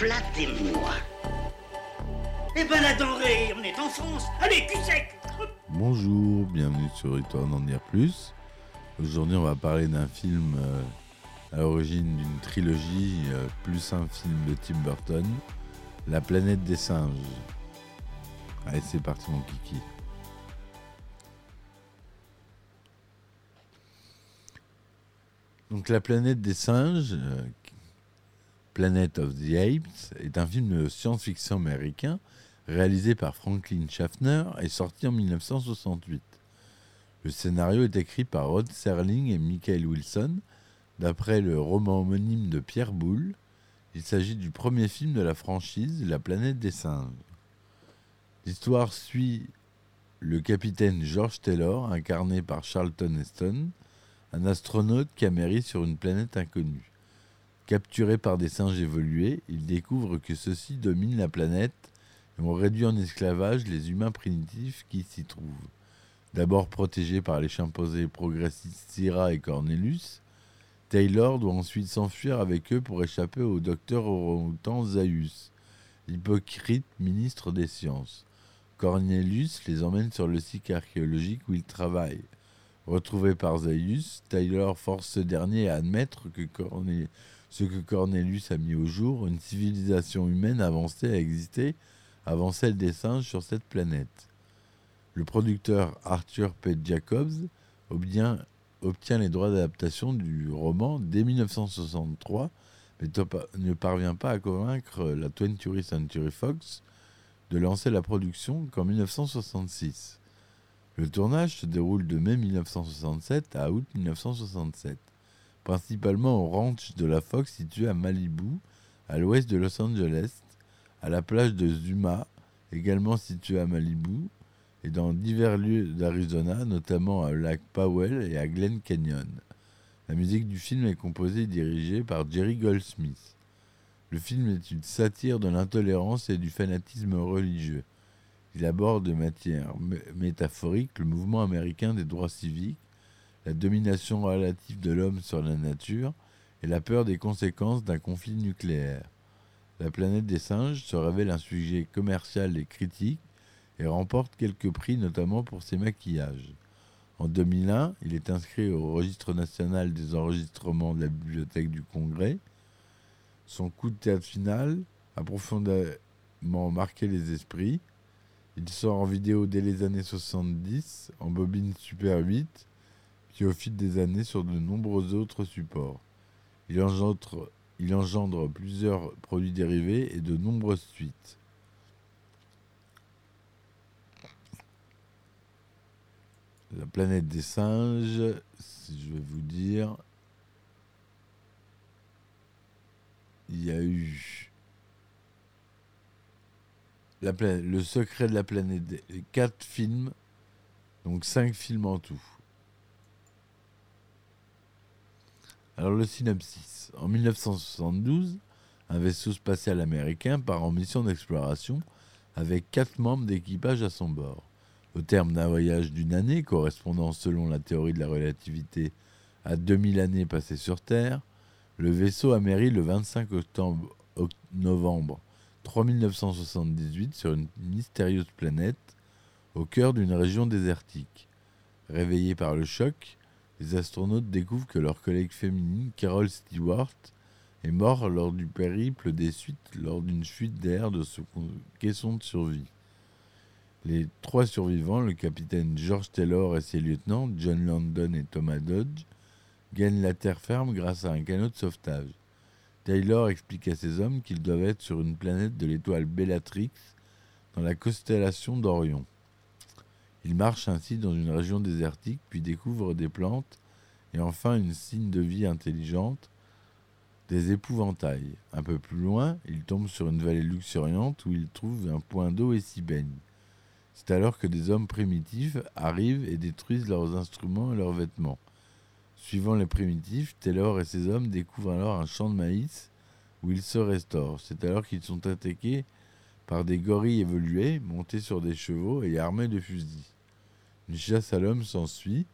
Flattez-moi. Eh ben la denrée, on est en France. Allez, cul sec Bonjour, bienvenue sur Retourne en dire plus. Aujourd'hui, on va parler d'un film euh, à l'origine d'une trilogie, euh, plus un film de Tim Burton, La planète des singes. Allez, c'est parti, mon kiki. Donc, La planète des singes, euh, Planet of the Apes, est un film de science-fiction américain réalisé par Franklin Schaffner et sorti en 1968. Le scénario est écrit par Rod Serling et Michael Wilson, d'après le roman homonyme de Pierre Boulle. Il s'agit du premier film de la franchise La planète des singes. L'histoire suit le capitaine George Taylor, incarné par Charlton Heston, un astronaute qui amérit sur une planète inconnue. Capturé par des singes évolués, il découvre que ceux-ci dominent la planète et ont réduit en esclavage les humains primitifs qui s'y trouvent. D'abord protégé par les chimpanzés progressistes Syrah et Cornelius, Taylor doit ensuite s'enfuir avec eux pour échapper au docteur orang-outan Zaius, l'hypocrite ministre des Sciences. Cornelius les emmène sur le site archéologique où ils travaillent. Retrouvé par Zaius, Taylor force ce dernier à admettre que Corne- ce que Cornelius a mis au jour, une civilisation humaine avancée a existé avant celle des singes sur cette planète. Le producteur Arthur P. Jacobs obtient, les droits d'adaptation du roman dès 1963, mais ne parvient pas à convaincre la 20th Century Fox de lancer la production qu'en 1966. Le tournage se déroule de mai 1967 à août 1967, principalement au ranch de la Fox situé à Malibu, à l'ouest de Los Angeles, à la plage de Zuma, également située à Malibu, et dans divers lieux d'Arizona, notamment à lac Powell et à Glen Canyon. La musique du film est composée et dirigée par Jerry Goldsmith. Le film est une satire de l'intolérance et du fanatisme religieux. Il aborde de matière mé- métaphorique le mouvement américain des droits civiques, la domination relative de l'homme sur la nature et la peur des conséquences d'un conflit nucléaire. La planète des singes se révèle un sujet commercial et critique et remporte quelques prix, notamment pour ses maquillages. En 2001, il est inscrit au registre national des enregistrements de la Bibliothèque du Congrès. Son coup de théâtre final a profondément marqué les esprits. Il sort en vidéo dès les années 70, en bobine Super 8, au fil des années sur de nombreux autres supports. Il engendre, il engendre plusieurs produits dérivés et de nombreuses suites. La planète des singes, si je vais vous dire, il y a eu Le secret de la planète, des- quatre films, donc cinq films en tout. Alors le synopsis. En 1972, un vaisseau spatial américain part en mission d'exploration avec quatre membres d'équipage à son bord. Au terme d'un voyage d'une année, correspondant selon la théorie de la relativité à 2000 années passées sur Terre, le vaisseau amérit le 25 octobre, oc- novembre 3978 sur une mystérieuse planète au cœur d'une région désertique. Réveillés par le choc, les astronautes découvrent que leur collègue féminine, Carol Stewart, est mort lors du périple des suites lors d'une fuite d'air de son caisson de survie. Les trois survivants, le capitaine George Taylor et ses lieutenants, John Landon et Thomas Dodge, gagnent la terre ferme grâce à un canot de sauvetage. Taylor explique à ses hommes qu'ils doivent être sur une planète de l'étoile Bellatrix dans la constellation d'Orion. Ils marchent ainsi dans une région désertique, puis découvrent des plantes et enfin une signe de vie intelligente des épouvantails. Un peu plus loin, il tombe sur une vallée luxuriante où il trouve un point d'eau et s'y baigne. C'est alors que des hommes primitifs arrivent et détruisent leurs instruments et leurs vêtements. Suivant les primitifs, Taylor et ses hommes découvrent alors un champ de maïs où ils se restaurent. C'est alors qu'ils sont attaqués par des gorilles évolués, montés sur des chevaux et armés de fusils. Une chasse à l'homme s'ensuit,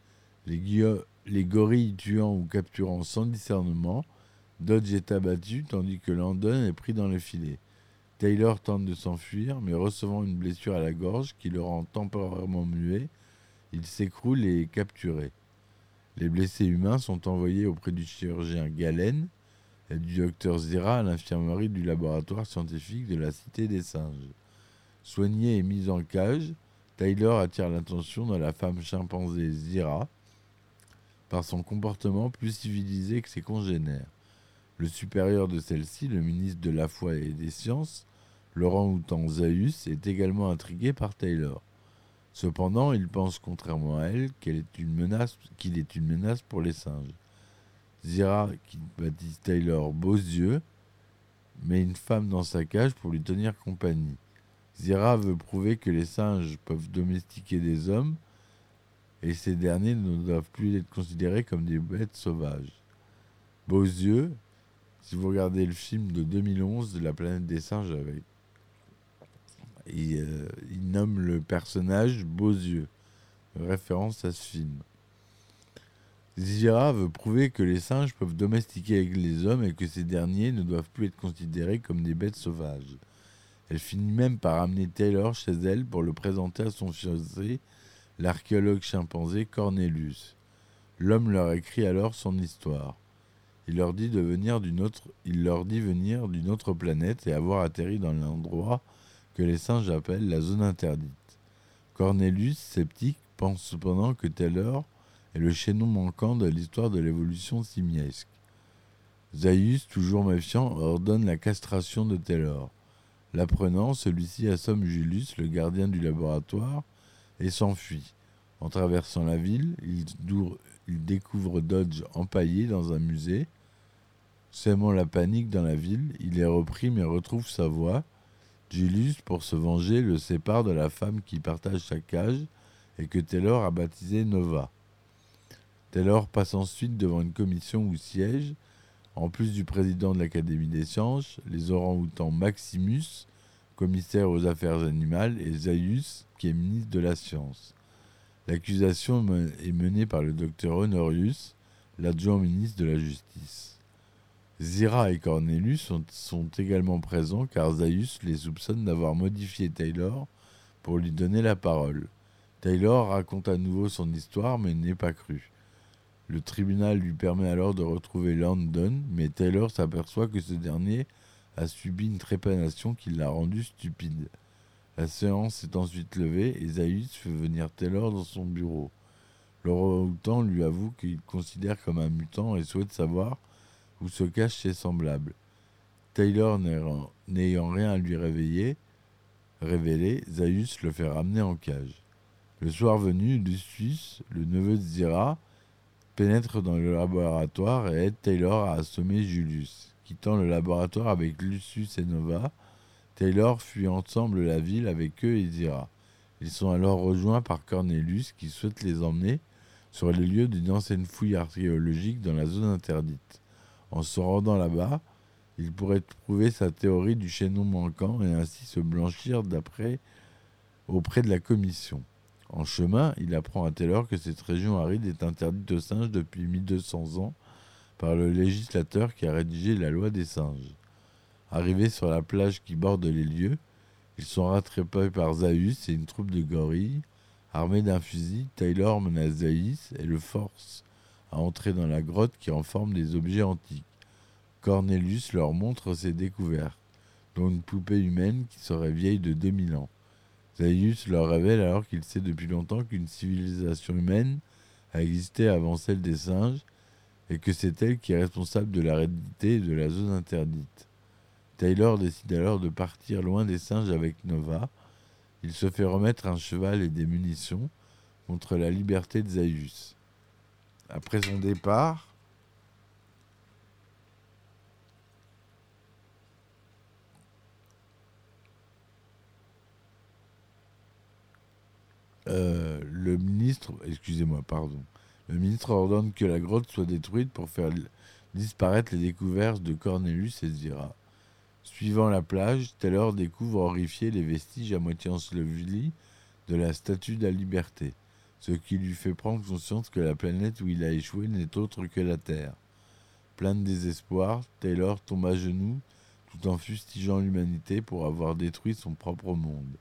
les, gorilles tuant ou capturant sans discernement, Dodge est abattu tandis que Landon est pris dans le filet. Taylor tente de s'enfuir, mais recevant une blessure à la gorge qui le rend temporairement muet, il s'écroule et est capturé. Les blessés humains sont envoyés auprès du chirurgien Galen et du docteur Zira à l'infirmerie du laboratoire scientifique de la Cité des Singes. Soigné et mis en cage, Taylor attire l'attention de la femme chimpanzé Zira par son comportement plus civilisé que ses congénères. Le supérieur de celle-ci, le ministre de la Foi et des Sciences, Laurent Houtan Zaius, est également intrigué par Taylor. Cependant, il pense, contrairement à elle, qu'elle est une menace, qu'il est une menace pour les singes. Zira, qui baptise Taylor Beaux yeux, met une femme dans sa cage pour lui tenir compagnie. Zira veut prouver que les singes peuvent domestiquer des hommes et ces derniers ne doivent plus être considérés comme des bêtes sauvages. Beaux yeux, si vous regardez le film de 2011 de la planète des singes avec il, euh, il nomme le personnage Beaux yeux, référence à ce film. Zira veut prouver que les singes peuvent domestiquer avec les hommes et que ces derniers ne doivent plus être considérés comme des bêtes sauvages. Elle finit même par amener Taylor chez elle pour le présenter à son fiancé, l'archéologue chimpanzé Cornelius. L'homme leur écrit alors son histoire. Il leur dit de venir d'une autre, il leur dit venir d'une autre planète et avoir atterri dans l'endroit que les singes appellent la zone interdite. Cornelius, sceptique, pense cependant que Taylor est le chaînon manquant de l'histoire de l'évolution simiesque. Zaius, toujours méfiant, ordonne la castration de Taylor. L'apprenant, celui-ci assomme Julius, le gardien du laboratoire, et s'enfuit. En traversant la ville, il, découvre Dodge empaillé dans un musée. Sèmant la panique dans la ville, il est repris mais retrouve sa voix. Julius, pour se venger, le sépare de la femme qui partage sa cage et que Taylor a baptisée Nova. Taylor passe ensuite devant une commission où siègent, en plus du président de l'Académie des sciences, les orang-outans Maximus, commissaire aux affaires animales, et Zaius, qui est ministre de la science. L'accusation est menée par le docteur Honorius, l'adjoint ministre de la Justice. Zira et Cornelius sont, sont également présents car Zaius les soupçonne d'avoir modifié Taylor pour lui donner la parole. Taylor raconte à nouveau son histoire mais n'est pas cru. Le tribunal lui permet alors de retrouver Landon, mais Taylor s'aperçoit que ce dernier a subi une trépanation qui l'a rendu stupide. La séance est ensuite levée et Zaius fait venir Taylor dans son bureau. Laurent Houtan lui avoue qu'il considère comme un mutant et souhaite savoir où se cachent ses semblables. Taylor n'ayant- rien à lui révéler, Zaius le fait ramener en cage. Le soir venu, Lucius, le neveu de Zira, pénètre dans le laboratoire et aide Taylor à assommer Julius. Quittant le laboratoire avec Lucius et Nova, Taylor fuit ensemble la ville avec eux et Zira. Ils sont alors rejoints par Cornelius qui souhaite les emmener sur les lieux d'une ancienne fouille archéologique dans la zone interdite. En se rendant là-bas, il pourrait prouver sa théorie du chaînon manquant et ainsi se blanchir d'après auprès de la commission. En chemin, il apprend à Taylor que cette région aride est interdite aux singes depuis 1200 ans par le législateur qui a rédigé la loi des singes. Arrivés sur la plage qui borde les lieux, ils sont rattrapés par Zaius et une troupe de gorilles. Armé d'un fusil, Taylor menace Zaius et le force à entrer dans la grotte qui renforme des objets antiques. Cornelius leur montre ses découvertes, dont une poupée humaine qui serait vieille de 2000 ans. Zaius leur révèle alors qu'il sait depuis longtemps qu'une civilisation humaine a existé avant celle des singes et que c'est elle qui est responsable de l'aridité de la zone interdite. Taylor décide alors de partir loin des singes avec Nova. Il se fait remettre un cheval et des munitions contre la liberté de Zaius. Après son départ, euh, le ministre, excusez-moi, pardon, le ministre ordonne que la grotte soit détruite pour faire disparaître les découvertes de Cornelius et Zira. Suivant la plage, Taylor découvre horrifié les vestiges à moitié ensevelis de la statue de la liberté, ce qui lui fait prendre conscience que la planète où il a échoué n'est autre que la Terre. Plein de désespoir, Taylor tombe à genoux tout en fustigeant l'humanité pour avoir détruit son propre monde.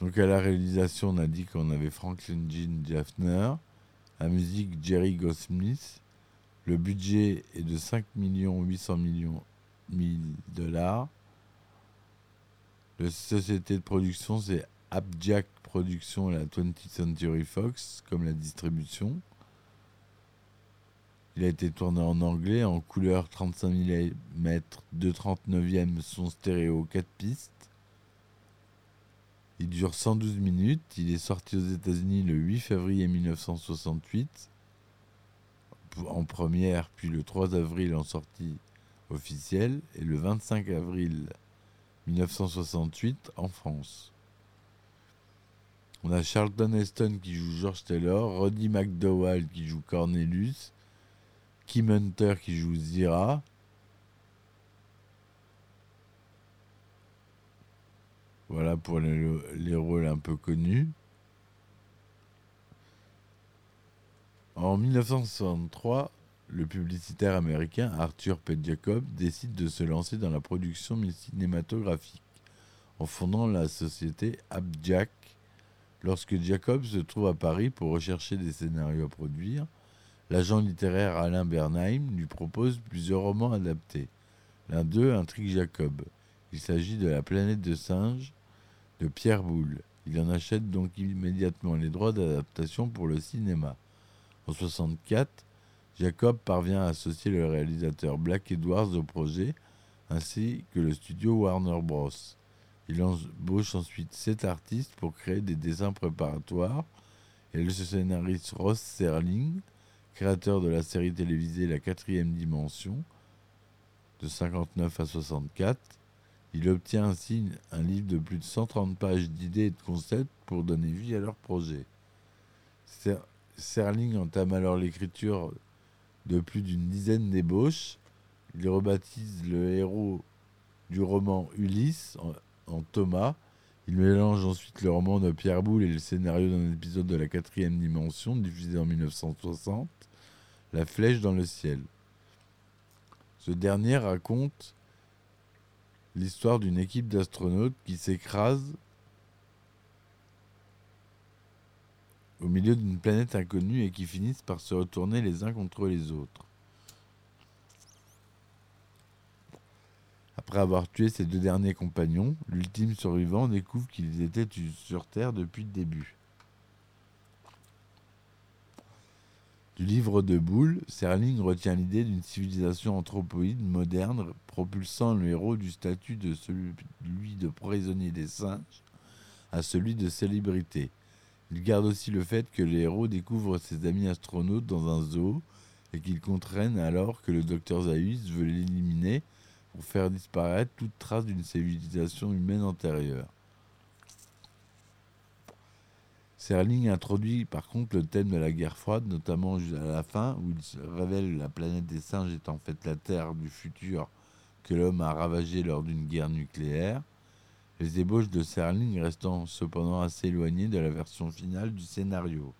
Donc à la réalisation, on a dit qu'on avait Franklin Jean Jaffner, la musique Jerry Goldsmith. Le budget est de 5 800 millions de dollars. La société de production, c'est Abjack Productions et la 20th Century Fox, comme la distribution. Il a été tourné en anglais, en couleur 35 mm, 2 39e, son stéréo 4 pistes. Il dure 112 minutes. Il est sorti aux États-Unis le 8 février 1968 en première, puis le 3 avril en sortie officielle et le 25 avril 1968 en France. On a Charlton Heston qui joue George Taylor, Roddy McDowell qui joue Cornelius, Kim Hunter qui joue Zira, Voilà pour les, rôles un peu connus. En 1963, le publicitaire américain Arthur P. Jacob décide de se lancer dans la production cinématographique en fondant la société Abjack. Lorsque Jacob se trouve à Paris pour rechercher des scénarios à produire, l'agent littéraire Alain Bernheim lui propose plusieurs romans adaptés. L'un d'eux intrigue Jacob. Il s'agit de La planète de singes de Pierre Boulle. Il en achète donc immédiatement les droits d'adaptation pour le cinéma. En 1964, Jacob parvient à associer le réalisateur Black Edwards au projet, ainsi que le studio Warner Bros. Il embauche ensuite sept artistes pour créer des dessins préparatoires et le scénariste Ross Serling, créateur de la série télévisée La quatrième dimension, de 59 à 64, il obtient ainsi un livre de plus de 130 pages d'idées et de concepts pour donner vie à leur projet. Serling entame alors l'écriture de plus d'une dizaine d'ébauches. Il rebaptise le héros du roman Ulysse en, Thomas. Il mélange ensuite le roman de Pierre Boulle et le scénario d'un épisode de la quatrième dimension diffusé en 1960, La flèche dans le ciel. Ce dernier raconte l'histoire d'une équipe d'astronautes qui s'écrase au milieu d'une planète inconnue et qui finissent par se retourner les uns contre les autres. Après avoir tué ses deux derniers compagnons, l'ultime survivant découvre qu'ils étaient sur Terre depuis le début. Du livre de Boulle, Serling retient l'idée d'une civilisation anthropoïde moderne propulsant le héros du statut de celui de prisonnier des singes à celui de célébrité. Il garde aussi le fait que le héros découvre ses amis astronautes dans un zoo et qu'il contraignent alors que le docteur Zaius veut l'éliminer pour faire disparaître toute trace d'une civilisation humaine antérieure. Serling introduit par contre le thème de la guerre froide, notamment à la fin, où il révèle la planète des singes étant en fait la Terre du futur que l'homme a ravagé lors d'une guerre nucléaire, les ébauches de Serling restant cependant assez éloignées de la version finale du scénario.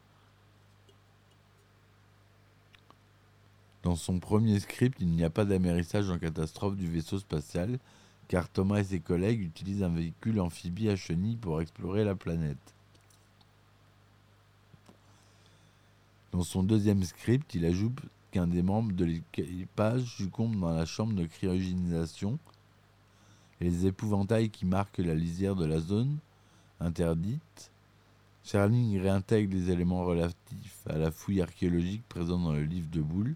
Dans son premier script, il n'y a pas d'amérissage en catastrophe du vaisseau spatial, car Thomas et ses collègues utilisent un véhicule amphibie à chenilles pour explorer la planète. Dans son deuxième script, il ajoute qu'un des membres de l'équipage succombe dans la chambre de cryogénisation et les épouvantails qui marquent la lisière de la zone interdite. Charling réintègre les éléments relatifs à la fouille archéologique présente dans le livre de Boulle,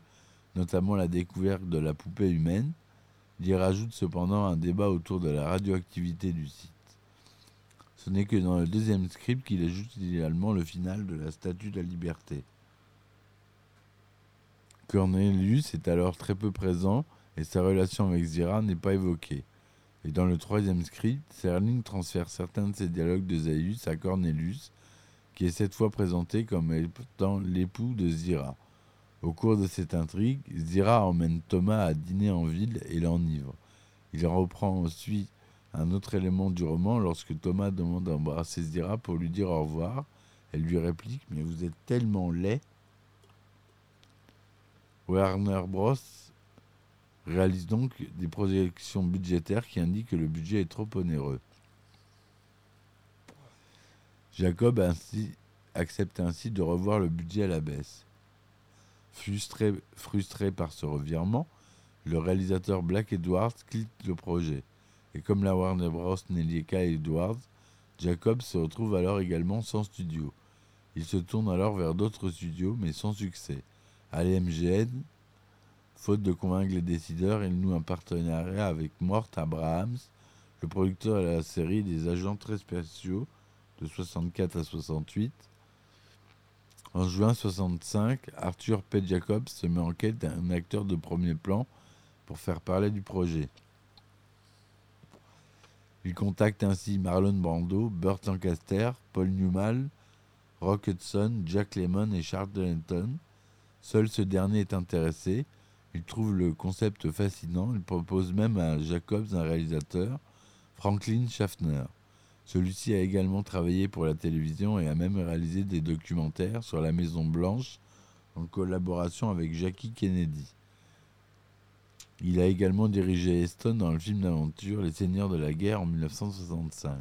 notamment la découverte de la poupée humaine. Il y rajoute cependant un débat autour de la radioactivité du site. Ce n'est que dans le deuxième script qu'il ajoute idéalement le final de la Statue de la Liberté. Cornelius est alors très peu présent et sa relation avec Zira n'est pas évoquée. Et dans le troisième script, Serling transfère certains de ses dialogues de Zaius à Cornelius, qui est cette fois présenté comme étant l'époux de Zira. Au cours de cette intrigue, Zira emmène Thomas à dîner en ville et l'enivre. Il reprend ensuite un autre élément du roman lorsque Thomas demande d'embrasser Zira pour lui dire au revoir. Elle lui réplique Mais vous êtes tellement laid. Warner Bros. réalise donc des projections budgétaires qui indiquent que le budget est trop onéreux. Jacob accepte ainsi de revoir le budget à la baisse. Frustré, frustré par ce revirement, le réalisateur Black Edwards quitte le projet. Et comme la Warner Bros. n'est liée qu'à Edwards, Jacob se retrouve alors également sans studio. Il se tourne alors vers d'autres studios, mais sans succès. À l'MGN, faute de convaincre les décideurs, il noue un partenariat avec Mort Abrahams, le producteur de la série des agents très spéciaux de 64 à 68. En juin 65, Arthur P. Jacobs se met en quête d'un acteur de premier plan pour faire parler du projet. Il contacte ainsi Marlon Brando, Burt Lancaster, Paul Newman, Rock Hudson, Jack Lemmon et Charles Denton. Seul ce dernier est intéressé. Il trouve le concept fascinant. Il propose même à Jacobs un réalisateur, Franklin Schaffner. Celui-ci a également travaillé pour la télévision et a même réalisé des documentaires sur la Maison Blanche en collaboration avec Jackie Kennedy. Il a également dirigé Eston dans le film d'aventure Les Seigneurs de la Guerre en 1965.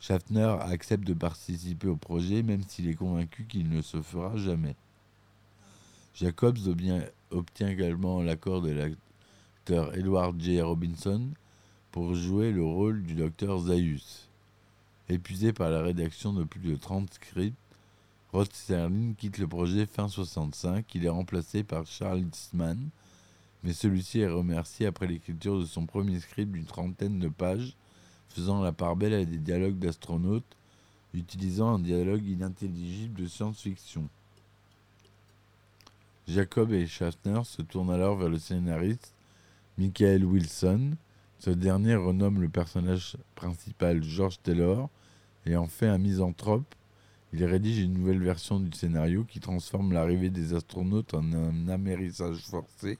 Schaffner accepte de participer au projet même s'il est convaincu qu'il ne se fera jamais. Jacobs obtient également l'accord de l'acteur Edward J. Robinson pour jouer le rôle du docteur Zaius. Épuisé par la rédaction de plus de 30 scripts, Rod Serling quitte le projet fin 65. Il est remplacé par Charles Eastman, mais celui-ci est remercié après l'écriture de son premier script d'une trentaine de pages, faisant la part belle à des dialogues d'astronautes, utilisant un dialogue inintelligible de science-fiction. Jacob et Schaffner se tournent alors vers le scénariste Michael Wilson, ce dernier renomme le personnage principal George Taylor et en fait un misanthrope. Il rédige une nouvelle version du scénario qui transforme l'arrivée des astronautes en un amérissage forcé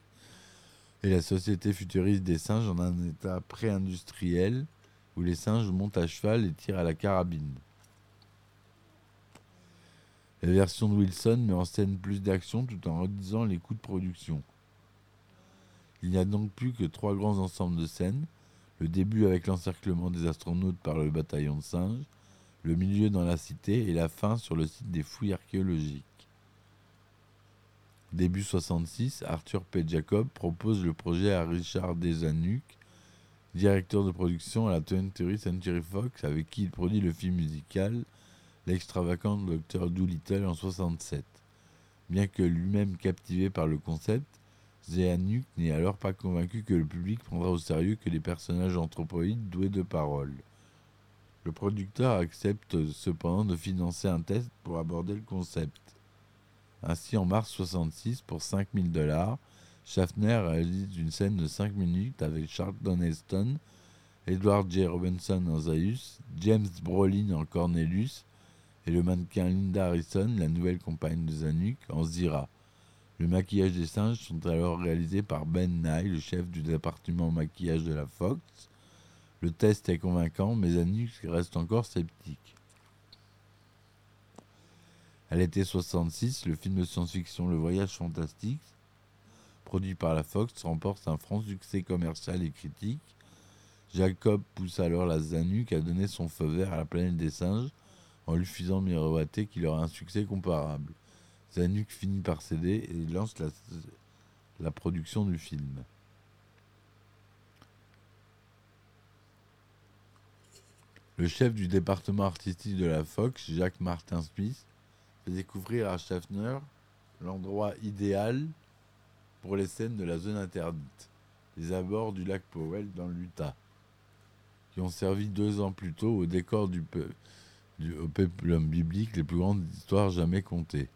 et la société futuriste des singes en un état pré-industriel où les singes montent à cheval et tirent à la carabine. La version de Wilson met en scène plus d'action tout en réduisant les coûts de production. Il n'y a donc plus que trois grands ensembles de scènes. Le début avec l'encerclement des astronautes par le bataillon de singes, le milieu dans la cité et la fin sur le site des fouilles archéologiques. Début 66, Arthur P. Jacob propose le projet à Richard Desanuk, directeur de production à la 20th Century Fox, avec qui il produit le film musical L'extravagant Dr. Doolittle en 67. Bien que lui-même captivé par le concept, Zéanuk n'est alors pas convaincu que le public prendra au sérieux que les personnages anthropoïdes doués de parole. Le producteur accepte cependant de financer un test pour aborder le concept. Ainsi, en mars 66, pour 5000 dollars, Schaffner réalise une scène de 5 minutes avec Charlton Heston, Edward J. Robinson en Zaius, James Brolin en Cornelius et le mannequin Linda Harrison, la nouvelle compagne de Zanuck, en Zira. Le maquillage des singes sont alors réalisés par Ben Nye, le chef du département maquillage de la Fox. Le test est convaincant, mais Zanuck reste encore sceptique. À l'été 66, le film de science-fiction Le Voyage fantastique, produit par la Fox, remporte un franc succès commercial et critique. Jacob pousse alors la Zanuck à donner son feu vert à la planète des singes en lui faisant miroiter qu'il aura un succès comparable. Zanuck finit par céder et lance la, production du film. Le chef du département artistique de la Fox, Jacques Martin Smith, fait découvrir à Schaffner l'endroit idéal pour les scènes de la zone interdite, les abords du lac Powell dans l'Utah, qui ont servi deux ans plus tôt au décor du, peplum biblique les plus grandes histoires jamais contées.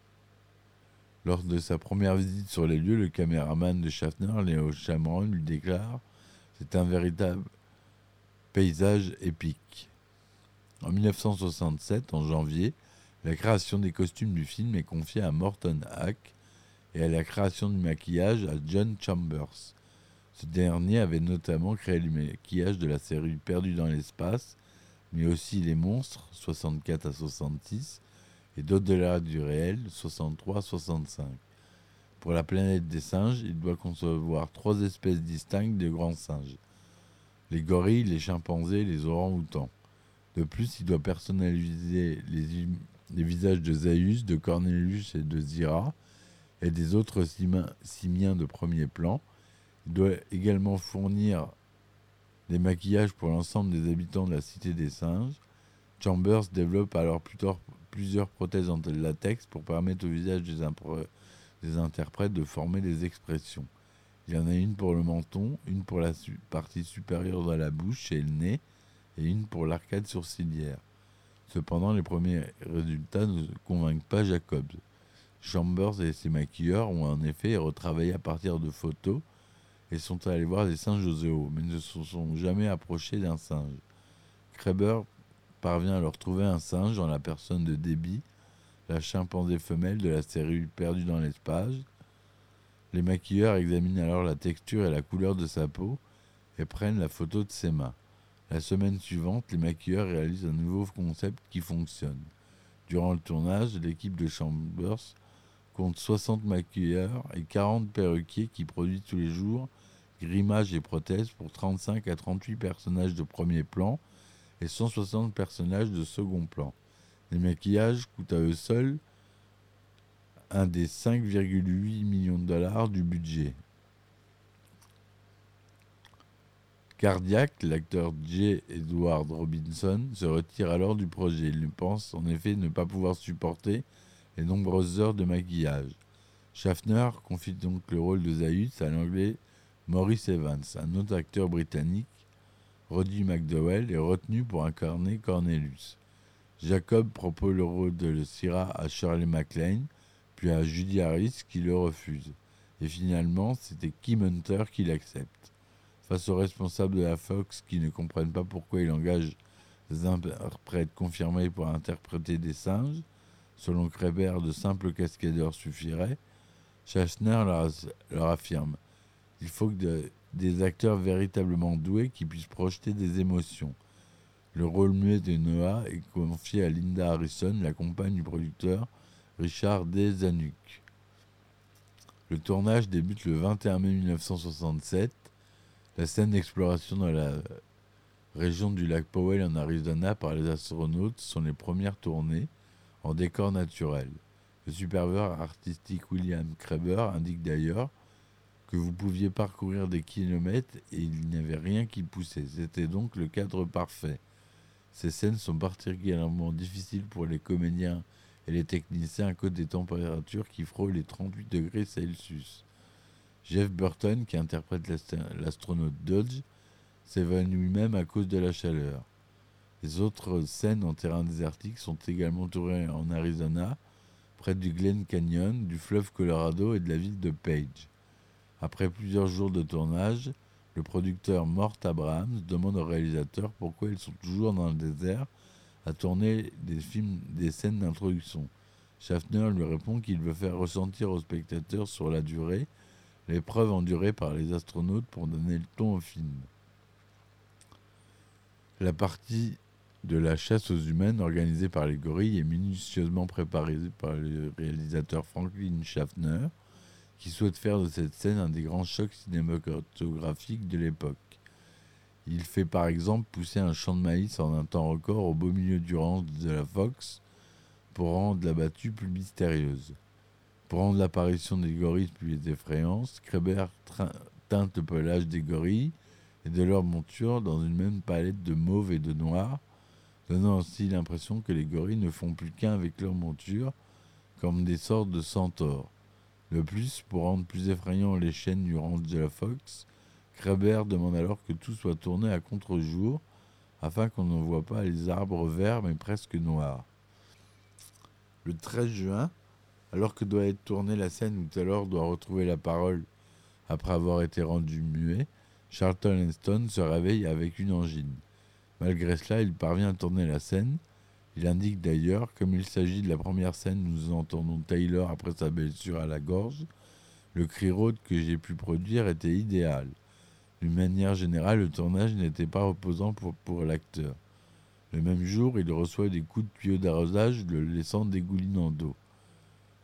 Lors de sa première visite sur les lieux, le caméraman de Schaffner, Léo Chamron, lui déclare C'est un véritable paysage épique. En 1967, en janvier, la création des costumes du film est confiée à Morton Hack et à la création du maquillage à John Chambers. Ce dernier avait notamment créé le maquillage de la série Perdu dans l'espace, mais aussi Les Monstres, 64 à 66, et d'au-delà du réel, 63 à 65. Pour la planète des singes, il doit concevoir trois espèces distinctes de grands singes les gorilles, les chimpanzés, les orang-outans. De plus, il doit personnaliser les, les visages de Zaius, de Cornelius et de Zira, et des autres simiens de premier plan. Il doit également fournir des maquillages pour l'ensemble des habitants de la cité des singes. Chambers développe alors plusieurs prothèses en latex pour permettre au visage des, des, interprètes de former des expressions. Il y en a une pour le menton, une pour la partie supérieure de la bouche et le nez, et une pour l'arcade sourcilière. Cependant, les premiers résultats ne convainquent pas Jacobs. Chambers et ses maquilleurs ont en effet retravaillé à partir de photos et sont allés voir des singes aux mais ne se sont jamais approchés d'un singe. Kreber parvient à leur trouver un singe dans la personne de Debbie, la chimpanzé femelle de la série Perdue dans l'espace. Les maquilleurs examinent alors la texture et la couleur de sa peau et prennent la photo de ses mains. La semaine suivante, les maquilleurs réalisent un nouveau concept qui fonctionne. Durant le tournage, l'équipe de Chambers compte 60 maquilleurs et 40 perruquiers qui produisent tous les jours grimages et prothèses pour 35 à 38 personnages de premier plan et 160 personnages de second plan. Les maquillages coûtent à eux seuls un des 5,8 millions de dollars du budget. Cardiac, l'acteur J. Edward Robinson se retire alors du projet. Il pense en effet ne pas pouvoir supporter les nombreuses heures de maquillage. Schaffner confie donc le rôle de Zayus à l'anglais Maurice Evans, un autre acteur britannique. Roddy McDowell est retenu pour incarner Cornelius. Jacob propose le rôle de Syrah à Shirley MacLaine, puis à Judy Harris qui le refuse. Et finalement, c'était Kim Hunter qui l'accepte face aux responsables de la Fox qui ne comprennent pas pourquoi il engage des interprètes confirmés pour interpréter des singes, selon Kreber, de simples cascadeurs suffiraient, Schachner leur, affirme il faut des acteurs véritablement doués qui puissent projeter des émotions. Le rôle muet de Noah est confié à Linda Harrison, la compagne du producteur Richard D. Zanuck. Le tournage débute le 21 mai 1967 la scène d'exploration dans la région du lac Powell en Arizona par les astronautes sont les premières tournées en décor naturel. Le superviseur artistique William Kreber indique d'ailleurs que vous pouviez parcourir des kilomètres et il n'y avait rien qui poussait. C'était donc le cadre parfait. Ces scènes sont particulièrement difficiles pour les comédiens et les techniciens à cause des températures qui frôlent les 38 degrés Celsius. Jeff Burton, qui interprète l'astronaute Dodge, s'évanouit même à cause de la chaleur. Les autres scènes en terrain désertique sont également tournées en Arizona, près du Glen Canyon, du fleuve Colorado et de la ville de Page. Après plusieurs jours de tournage, le producteur Mort Abrahams demande au réalisateur pourquoi ils sont toujours dans le désert à tourner des des scènes d'introduction. Schaffner lui répond qu'il veut faire ressentir aux spectateurs sur la durée l'épreuve endurée par les astronautes pour donner le ton au film. La partie de la chasse aux humaines organisée par les gorilles est minutieusement préparée par le réalisateur Franklin Schaffner, qui souhaite faire de cette scène un des grands chocs cinématographiques de l'époque. Il fait par exemple pousser un champ de maïs en un temps record au beau milieu du range de la Fox pour rendre la battue plus mystérieuse. Pour rendre l'apparition des gorilles plus effrayante, Kreber teinte le pelage des gorilles et de leur monture dans une même palette de mauve et de noir, donnant aussi l'impression que les gorilles ne font plus qu'un avec leur monture, comme des sortes de centaures. De plus, pour rendre plus effrayant les chaînes du range de la Fox, Kreber demande alors que tout soit tourné à contre-jour, afin qu'on ne voit pas les arbres verts mais presque noirs. Le 13 juin, alors que doit être tournée la scène où Taylor doit retrouver la parole après avoir été rendu muet, Charlton Heston se réveille avec une angine. Malgré cela, il parvient à tourner la scène. Il indique d'ailleurs, comme il s'agit de la première scène où nous entendons Taylor après sa blessure à la gorge, le cri raude que j'ai pu produire était idéal. D'une manière générale, le tournage n'était pas reposant pour, pour l'acteur. Le même jour, il reçoit des coups de tuyau d'arrosage, le laissant dégoulinant d'eau.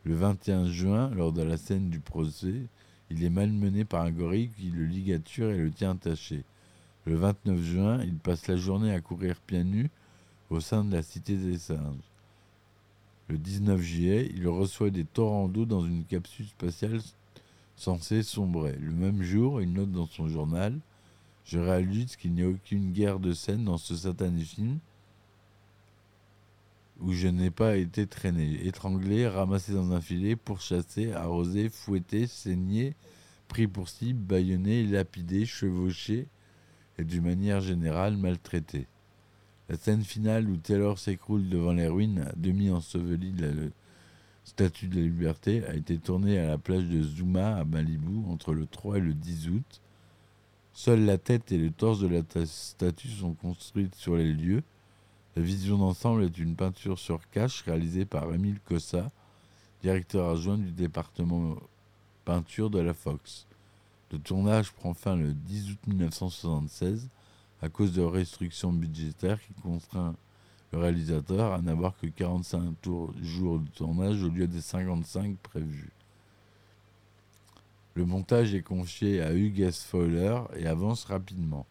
Le 21 juin, lors de la scène du procès, il est malmené par un gorille qui le ligature et le tient attaché. Le 29 juin, il passe la journée à courir pieds nus au sein de la cité des singes. Le 19 juillet, il reçoit des torrents d'eau dans une capsule spatiale censée sombrer. Le même jour, il note dans son journal Je réalise qu'il n'y a aucune guerre de scène dans ce satané film où je n'ai pas été traîné, étranglé, ramassé dans un filet, pourchassé, arrosé, fouetté, saigné, pris pour cible, bâillonné, lapidé, chevauché et d'une manière générale maltraité. La scène finale où Taylor s'écroule devant les ruines, demi enseveli de la statue de la liberté, a été tournée à la plage de Zuma à Malibu entre le 3 et le 10 août. Seule la tête et le torse de la statue sont construites sur les lieux. La vision d'ensemble est une peinture sur cache réalisée par Émile Cossa, directeur adjoint du département peinture de la Fox. Le tournage prend fin le 10 août 1976 à cause de restrictions budgétaires qui contraint le réalisateur à n'avoir que 45 jours de tournage au lieu des 55 prévus. Le montage est confié à Hugues Fowler et avance rapidement.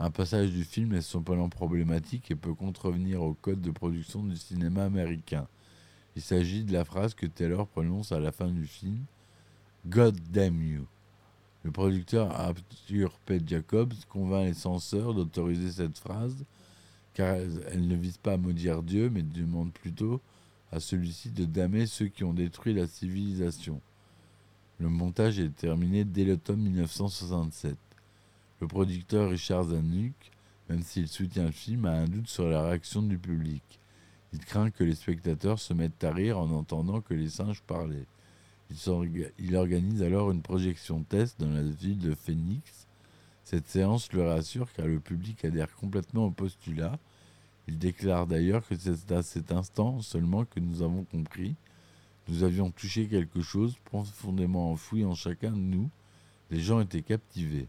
Un passage du film est cependant problématique et peut contrevenir au code de production du cinéma américain. Il s'agit de la phrase que Taylor prononce à la fin du film God damn you. Le producteur Arthur P. Jacobs convainc les censeurs d'autoriser cette phrase car elle ne vise pas à maudire Dieu mais demande plutôt à celui-ci de damner ceux qui ont détruit la civilisation. Le montage est terminé dès l'automne 1967. Le producteur Richard Zanuck, même s'il soutient le film, a un doute sur la réaction du public. Il craint que les spectateurs se mettent à rire en entendant que les singes parlaient. Il, organise alors une projection test dans la ville de Phoenix. Cette séance le rassure car le public adhère complètement au postulat. Il déclare d'ailleurs que c'est à cet instant seulement que nous avons compris. Nous avions touché quelque chose profondément enfoui en chacun de nous. Les gens étaient captivés.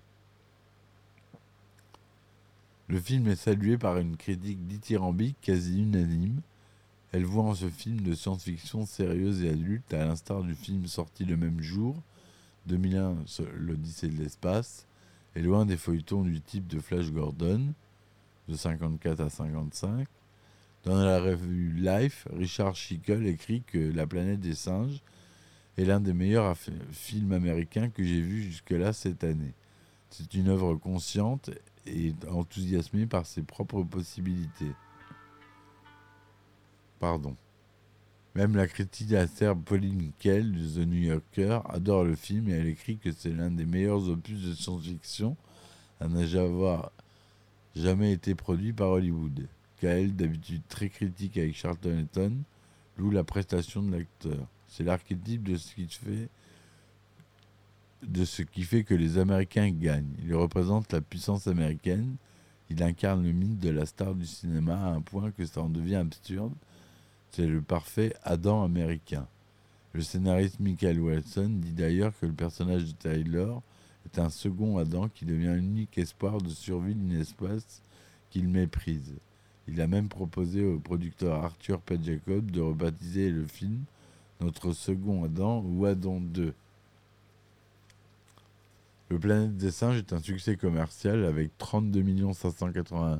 Le film est salué par une critique dithyrambique quasi unanime. Elle voit en ce film de science-fiction sérieuse et adulte, à l'instar du film sorti le même jour, 2001, L'Odyssée de l'espace, est loin des feuilletons du type de Flash Gordon, de 54 à 55. Dans la revue Life, Richard Schickel écrit que La planète des singes est l'un des meilleurs films américains que j'ai vus jusque-là cette année. C'est une œuvre consciente et enthousiasmé par ses propres possibilités. Même la critique acerbe Pauline Kell de The New Yorker adore le film et elle écrit que c'est l'un des meilleurs opus de science-fiction à n'avoir jamais été produit par Hollywood. Kell, d'habitude très critique avec Charlton Heston, loue la prestation de l'acteur. C'est l'archétype de ce qui fait que les Américains gagnent. Il représente la puissance américaine. Il incarne le mythe de la star du cinéma à un point que ça en devient absurde. C'est le parfait Adam américain. Le scénariste Michael Wilson dit d'ailleurs que le personnage de Taylor est un second Adam qui devient un unique espoir de survie d'une espèce qu'il méprise. Il a même proposé au producteur Arthur P. Jacob de rebaptiser le film Notre second Adam ou Adam 2. Le Planète des Singes est un succès commercial avec 32 589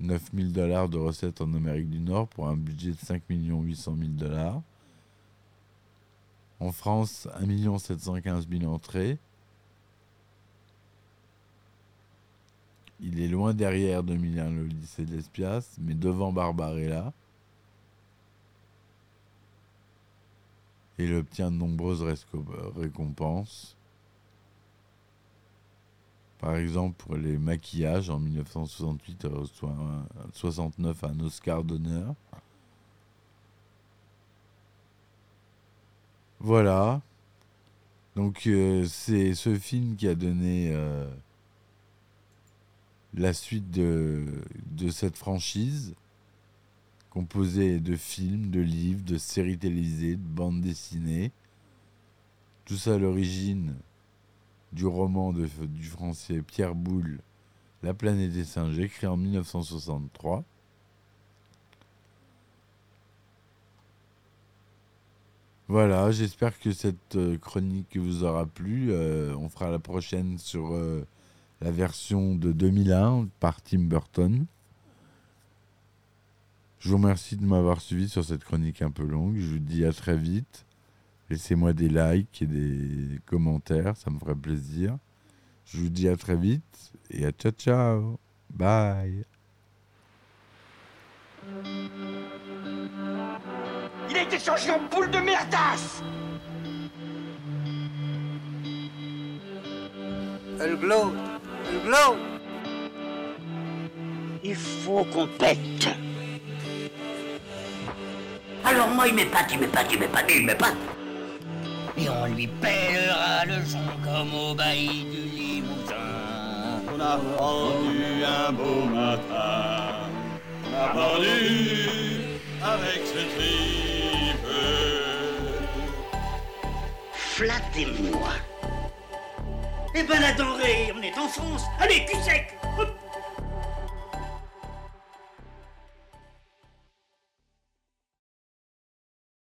000 dollars de recettes en Amérique du Nord pour un budget de 5 800 000 dollars. En France, 1 715 000 entrées. Il est loin derrière 2001 le lycée de l'Espias, mais devant Barbarella. Il obtient de nombreuses récompenses. Par exemple, pour les maquillages, en 1968, il reçoit 69 un Oscar d'honneur. Voilà. Donc, euh, c'est ce film qui a donné euh, la suite de, de cette franchise, composée de films, de livres, de séries télévisées, de bandes dessinées. Tout ça à l'origine du roman de- du français Pierre Boulle, La planète des singes, écrit en 1963. Voilà, j'espère que cette euh, chronique vous aura plu. Euh, on fera la prochaine sur euh, la version de 2001 par Tim Burton. Je vous remercie de m'avoir suivi sur cette chronique un peu longue. Je vous dis à très vite. Laissez-moi des likes et des commentaires, ça me ferait plaisir. Je vous dis à très vite et à ciao ciao. Bye. Il a été changé en boule de merdasse Elle glow. Elle glow. Il faut qu'on pète. Alors moi il m'épate, il m'épate, il m'épate, il m'épate. Et on lui pèlera le son comme au bailli du Limousin. On a pendu un beau matin. On a pendu avec ce tripe. Flattez-moi. Eh ben la denrée, on est en France. Allez, cul sec